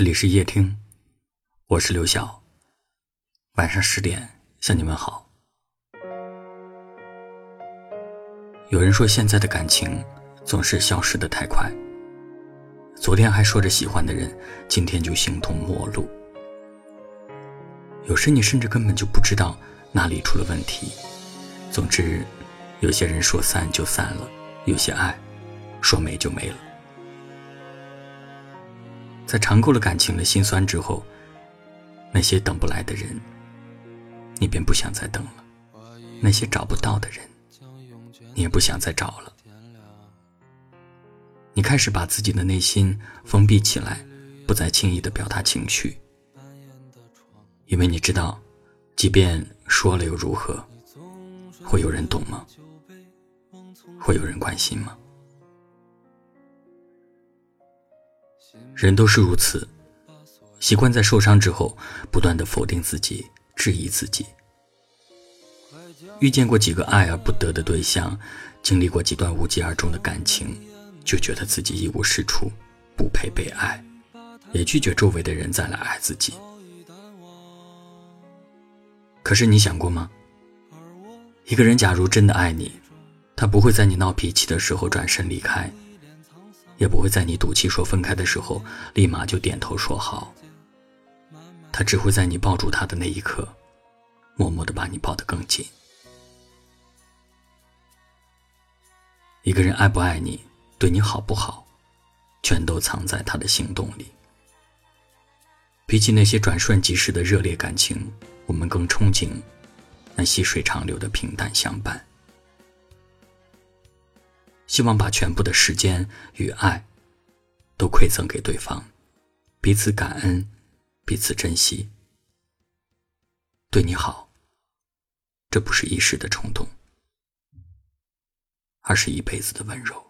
这里是夜听，我是刘晓。晚上十点向你们好。有人说，现在的感情总是消失的太快。昨天还说着喜欢的人，今天就形同陌路。有时你甚至根本就不知道哪里出了问题。总之，有些人说散就散了，有些爱说没就没了。在尝够了感情的辛酸之后，那些等不来的人，你便不想再等了；那些找不到的人，你也不想再找了。你开始把自己的内心封闭起来，不再轻易的表达情绪，因为你知道，即便说了又如何？会有人懂吗？会有人关心吗？人都是如此，习惯在受伤之后不断的否定自己、质疑自己。遇见过几个爱而不得的对象，经历过几段无疾而终的感情，就觉得自己一无是处，不配被爱，也拒绝周围的人再来爱自己。可是你想过吗？一个人假如真的爱你，他不会在你闹脾气的时候转身离开。也不会在你赌气说分开的时候，立马就点头说好。他只会在你抱住他的那一刻，默默的把你抱得更紧。一个人爱不爱你，对你好不好，全都藏在他的行动里。比起那些转瞬即逝的热烈感情，我们更憧憬那细水长流的平淡相伴。希望把全部的时间与爱都馈赠给对方，彼此感恩，彼此珍惜。对你好，这不是一时的冲动，而是一辈子的温柔。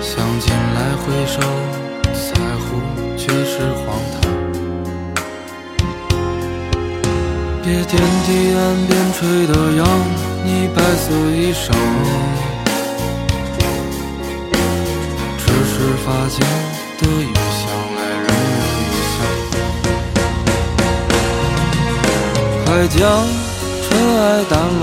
想起来回首，在乎却是荒唐。别天地岸边吹的扬你白色衣裳，只是发间的雨香。快将尘埃掸落，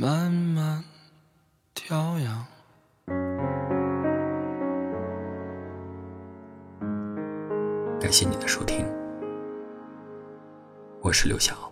慢慢调养。感谢你的收听，我是刘晓。